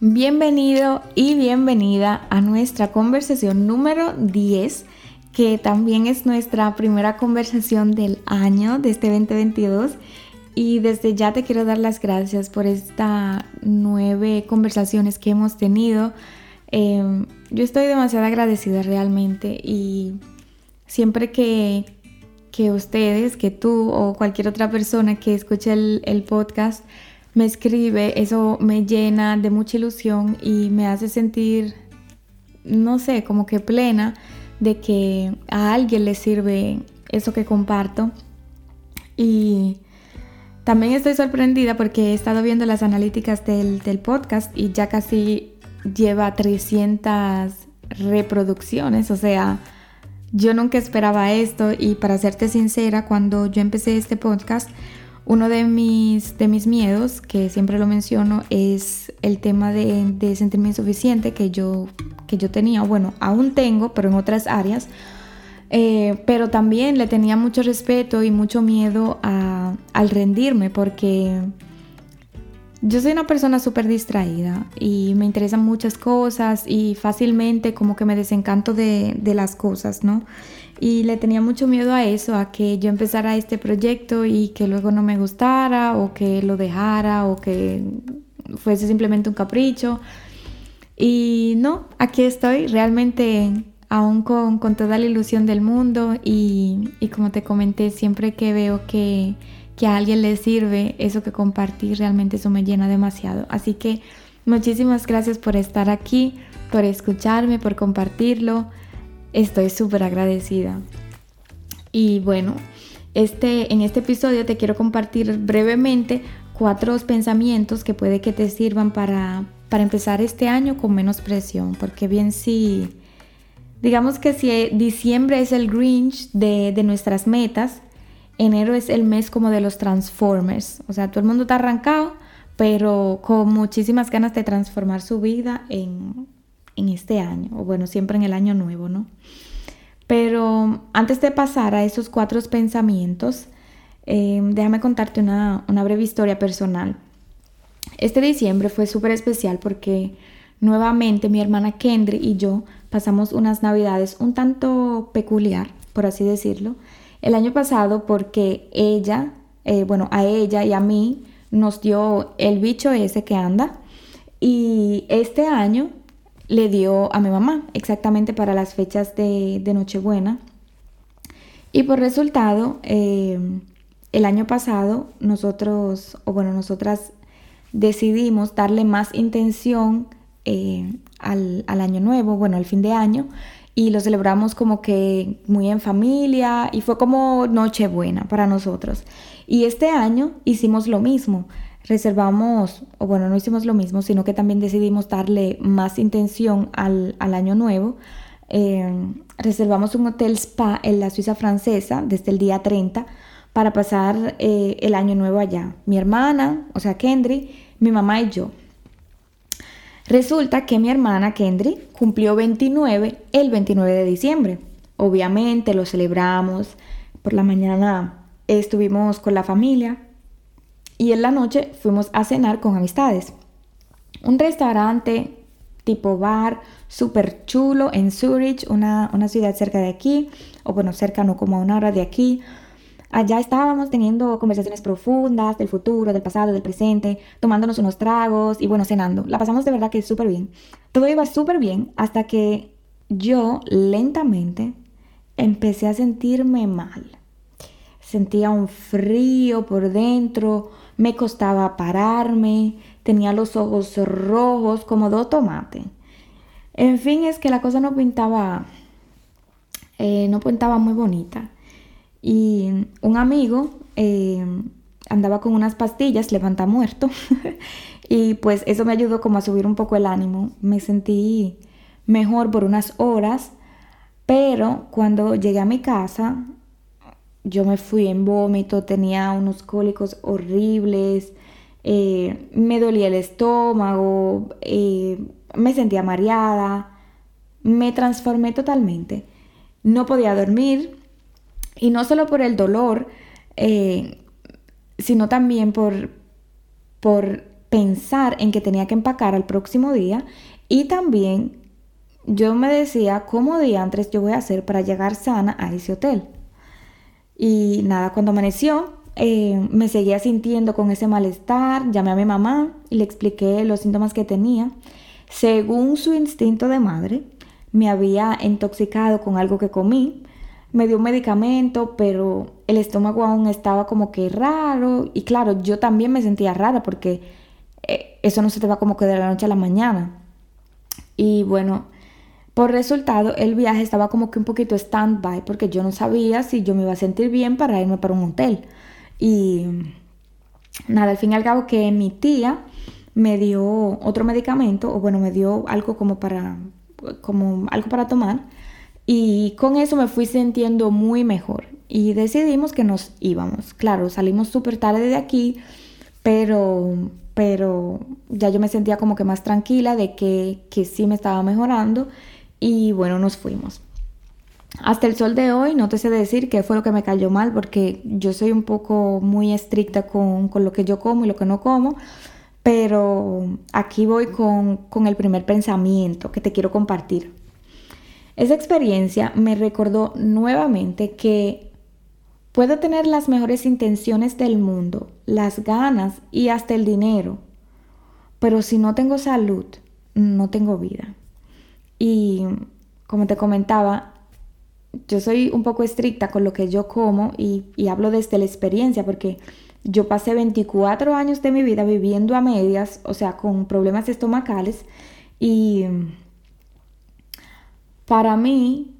Bienvenido y bienvenida a nuestra conversación número 10, que también es nuestra primera conversación del año, de este 2022. Y desde ya te quiero dar las gracias por estas nueve conversaciones que hemos tenido. Em, yo estoy demasiado agradecida realmente y siempre que, que ustedes, que tú o cualquier otra persona que escuche el, el podcast, me escribe, eso me llena de mucha ilusión y me hace sentir, no sé, como que plena de que a alguien le sirve eso que comparto. Y también estoy sorprendida porque he estado viendo las analíticas del, del podcast y ya casi lleva 300 reproducciones, o sea, yo nunca esperaba esto y para serte sincera, cuando yo empecé este podcast, uno de mis, de mis miedos, que siempre lo menciono, es el tema de, de sentirme insuficiente que yo, que yo tenía. Bueno, aún tengo, pero en otras áreas. Eh, pero también le tenía mucho respeto y mucho miedo a, al rendirme porque yo soy una persona súper distraída y me interesan muchas cosas y fácilmente como que me desencanto de, de las cosas, ¿no? y le tenía mucho miedo a eso, a que yo empezara este proyecto y que luego no me gustara o que lo dejara o que fuese simplemente un capricho. Y no, aquí estoy realmente aún con, toda la ilusión del mundo y, como te comenté, siempre que veo que, que a alguien le sirve eso que compartí, realmente eso me llena demasiado. Así que muchísimas gracias por estar aquí, por escucharme, por compartirlo estoy súper agradecida. Y bueno, este, en este episodio te quiero compartir brevemente cuatro pensamientos que puede que te sirvan para, para empezar este año con menos presión, porque bien si, digamos que si diciembre es el Grinch de, de nuestras metas, enero es el mes como de los Transformers, o sea, todo el mundo está arrancado, pero con muchísimas ganas de transformar su vida en, en este año, o bueno, siempre en el año nuevo, ¿no? Pero antes de pasar a esos cuatro pensamientos, em, déjame contarte una, una, breve historia personal. Este diciembre fue súper especial porque nuevamente mi hermana Kendry y yo pasamos unas navidades un tanto peculiar, por así decirlo. El año pasado porque ella, eh, bueno, a ella y a mí nos dio el bicho ese que anda. Y este año le dio a mi mamá, exactamente para las fechas de, Nochebuena. Y por resultado, eh, el año pasado nosotros, o bueno, nosotras decidimos darle más intención eh, al, al, año nuevo, bueno, al fin de año, y lo celebramos como que muy en familia y fue como Nochebuena para nosotros. Y este año hicimos lo mismo reservamos, o bueno, no hicimos lo mismo, sino que también decidimos darle más intención al, año nuevo. Eh, reservamos un hotel spa en la Suiza francesa desde el día 30 para pasar eh, el año nuevo allá. Mi hermana, o sea, Kendry, mi mamá y yo. Resulta que mi hermana Kendry cumplió 29 el 29 de diciembre. Obviamente lo celebramos. Por la mañana estuvimos con la familia, y en la noche fuimos a cenar con amistades. Un restaurante tipo bar súper chulo en Zurich, una, ciudad cerca de aquí, o bueno, cerca no como a una hora de aquí. Allá estábamos teniendo conversaciones profundas del futuro, del pasado, del presente, tomándonos unos tragos y bueno, cenando. La pasamos de verdad que súper bien. Todo iba súper bien hasta que yo lentamente empecé a sentirme mal. Sentía un frío por dentro, me costaba pararme, tenía los ojos rojos como dos tomates. En fin, es que la cosa no pintaba, eh, no pintaba muy bonita. Y un amigo eh, andaba con unas pastillas, levanta muerto, y pues eso me ayudó como a subir un poco el ánimo. Me sentí mejor por unas horas, pero cuando llegué a mi casa yo me fui en vómito, tenía unos cólicos horribles, eh, me dolía el estómago, eh, me sentía mareada, me transformé totalmente. No podía dormir y no solo por el dolor, eh, sino también por, por pensar en que tenía que empacar al próximo día y también yo me decía cómo antes yo voy a hacer para llegar sana a ese hotel. Y nada, cuando amaneció, eh, me seguía sintiendo con ese malestar, llamé a mi mamá y le expliqué los síntomas que tenía. Según su instinto de madre, me había intoxicado con algo que comí, me dio un medicamento, pero el estómago aún estaba como que raro y claro, yo también me sentía rara porque eh, eso no se te va como que de la noche a la mañana. Y bueno, por resultado el viaje estaba como que un poquito stand-by porque yo no sabía si yo me iba a sentir bien para irme para un hotel. Y nada, al fin y al cabo que mi tía me dio otro medicamento, o bueno, me dio algo como para, como algo para tomar. Y con eso me fui sintiendo muy mejor. Y decidimos que nos íbamos. Claro, salimos súper tarde de aquí, pero, pero ya yo me sentía como que más tranquila de que, que sí me estaba mejorando. Y bueno, nos fuimos. Hasta el sol de hoy no te sé decir qué fue lo que me cayó mal porque yo soy un poco muy estricta con, con lo que yo como y lo que no como, pero aquí voy con, con el primer pensamiento que te quiero compartir. Esa experiencia me recordó nuevamente que puedo tener las mejores intenciones del mundo, las ganas y hasta el dinero, pero si no tengo salud, no tengo vida. Y como te comentaba, yo soy un poco estricta con lo que yo como y, hablo desde la experiencia porque yo pasé 24 años de mi vida viviendo a medias, o sea, con problemas estomacales y para mí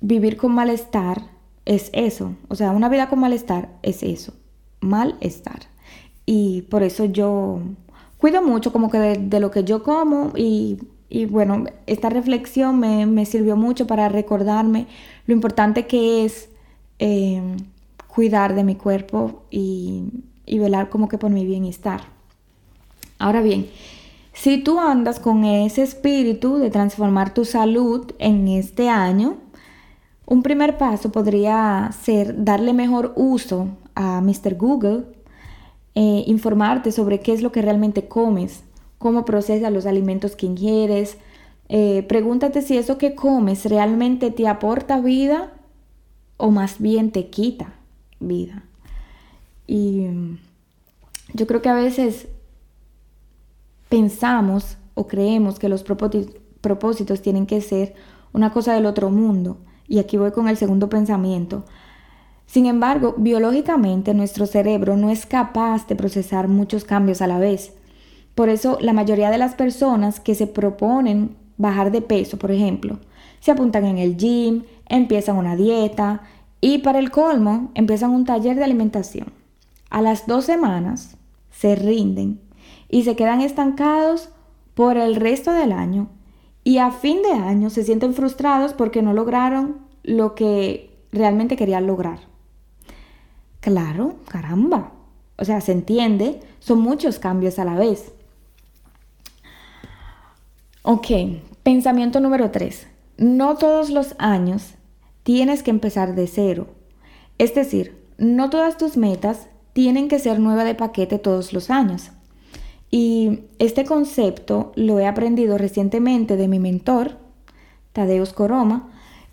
vivir con malestar es eso, o sea, una vida con malestar es eso, malestar. Y por eso yo cuido mucho como que de lo que yo como y y bueno, esta reflexión me, sirvió mucho para recordarme lo importante que es eh, cuidar de mi cuerpo y, y velar como que por mi bienestar. Ahora bien, si tú andas con ese espíritu de transformar tu salud en este año, un primer paso podría ser darle mejor uso a Mr. Google, eh, informarte sobre qué es lo que realmente comes, cómo procesas los alimentos que ingieres. Eh, pregúntate si eso que comes realmente te aporta vida o más bien te quita vida. Y yo creo que a veces pensamos o creemos que los propósitos tienen que ser una cosa del otro mundo. Y aquí voy con el segundo pensamiento. Sin embargo, biológicamente nuestro cerebro no es capaz de procesar muchos cambios a la vez. Por eso la mayoría de las personas que se proponen bajar de peso, por ejemplo, se apuntan en el gym, empiezan una dieta y para el colmo empiezan un taller de alimentación. A las dos semanas se rinden y se quedan estancados por el resto del año y a fin de año se sienten frustrados porque no lograron lo que realmente querían lograr. Claro, caramba. O sea, se entiende, son muchos cambios a la vez. Ok, pensamiento número 3. No todos los años tienes que empezar de cero. Es decir, no todas tus metas tienen que ser nueva de paquete todos los años. Y este concepto lo he aprendido recientemente de mi mentor, Tadeusz Coroma,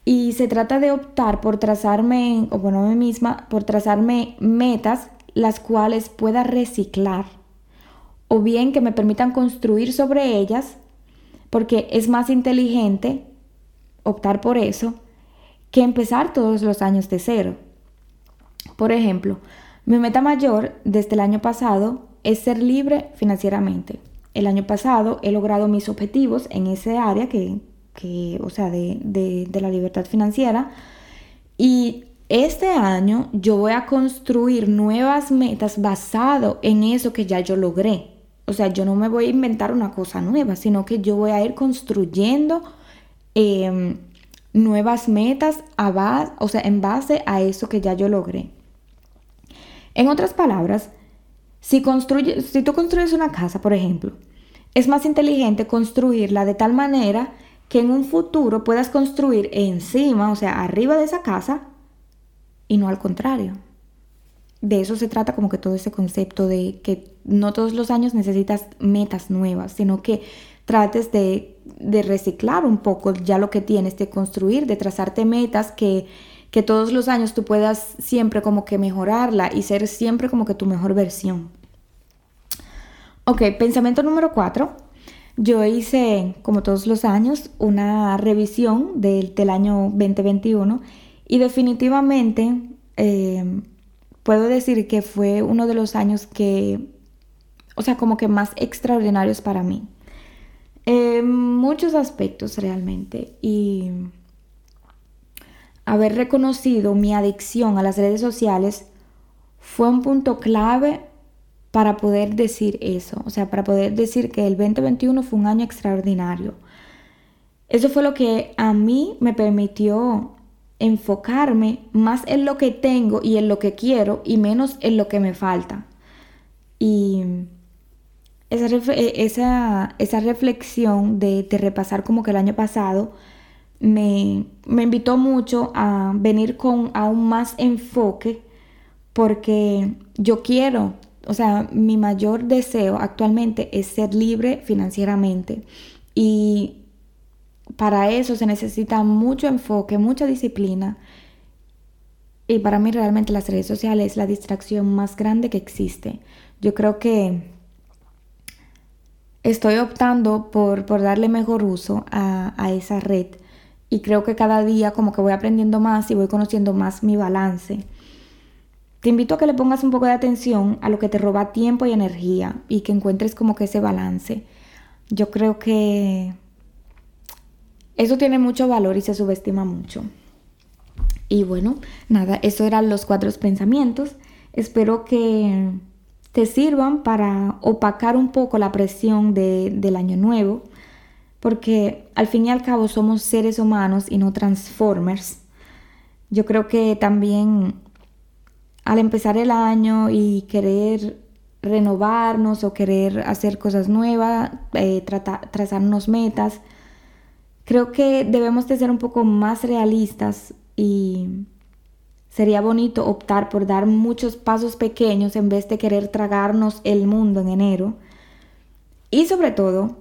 y se trata de optar por trazarme, o bueno, a mí misma, por trazarme metas las cuales pueda reciclar, o bien que me permitan construir sobre ellas porque es más inteligente optar por eso que empezar todos los años de cero. Por ejemplo, mi meta mayor desde el año pasado es ser libre financieramente. El año pasado he logrado mis objetivos en ese área que, o sea, de, de la libertad financiera. Y este año yo voy a construir nuevas metas basado en eso que ya yo logré. O sea, yo no me voy a inventar una cosa nueva, sino que yo voy a ir construyendo em, nuevas metas a o sea, en base a eso que ya yo logré. En otras palabras, si, si tú construyes una casa, por ejemplo, es más inteligente construirla de tal manera que en un futuro puedas construir encima, o sea, arriba de esa casa, y no al contrario. de eso se trata como que todo ese concepto de que no todos los años necesitas metas nuevas, sino que trates de, de reciclar un poco ya lo que tienes, de construir, de trazarte metas que, que todos los años tú puedas siempre como que mejorarla y ser siempre como que tu mejor versión. Ok, pensamiento número cuatro. Yo hice, como todos los años, una revisión del, del año 2021 y definitivamente eh, puedo decir que fue uno de los años que, o sea, como que más extraordinarios para mí. En muchos aspectos realmente. Y haber reconocido mi adicción a las redes sociales fue un punto clave para poder decir eso, o sea, para poder decir que el 2021 fue un año extraordinario. Eso fue lo que a mí me permitió enfocarme más en lo que tengo y en lo que quiero y menos en lo que me falta. Y esa, esa, esa reflexión de, de, repasar como que el año pasado me, me invitó mucho a venir con aún más enfoque porque yo quiero, o sea, mi mayor deseo actualmente es ser libre financieramente y para eso se necesita mucho enfoque, mucha disciplina. Y para mí realmente las redes sociales es la distracción más grande que existe. Yo creo que estoy optando por, por darle mejor uso a, a esa red. Y creo que cada día como que voy aprendiendo más y voy conociendo más mi balance. Te invito a que le pongas un poco de atención a lo que te roba tiempo y energía y que encuentres como que ese balance. Yo creo que eso tiene mucho valor y se subestima mucho. Y bueno, nada, eso eran los cuatro pensamientos. Espero que te sirvan para opacar un poco la presión del año nuevo, porque al fin y al cabo somos seres humanos y no transformers. Yo creo que también al empezar el año y querer renovarnos o querer hacer cosas nuevas, eh, trazarnos metas, Creo que debemos de ser un poco más realistas y sería bonito optar por dar muchos pasos pequeños en vez de querer tragarnos el mundo en enero. Y sobre todo,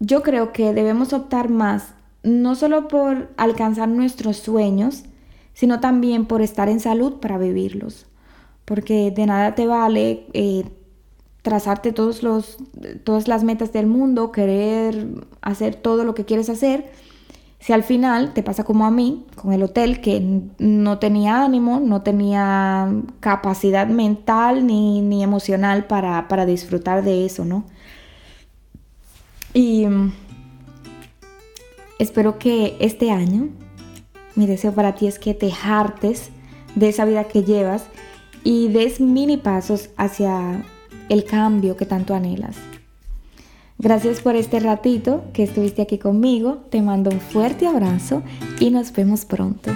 yo creo que debemos optar más no solo por alcanzar nuestros sueños, sino también por estar en salud para vivirlos. Porque de nada te vale eh, trazarte todos los, todas las metas del mundo, querer hacer todo lo que quieres hacer, si al final te pasa como a mí, con el hotel, que no tenía ánimo, no tenía capacidad mental ni, emocional para, para, disfrutar de eso, ¿no? Y espero que este año, mi deseo para ti es que te hartes de esa vida que llevas y des mini pasos hacia el cambio que tanto anhelas. Gracias por este ratito que estuviste aquí conmigo. Te mando un fuerte abrazo y nos vemos pronto.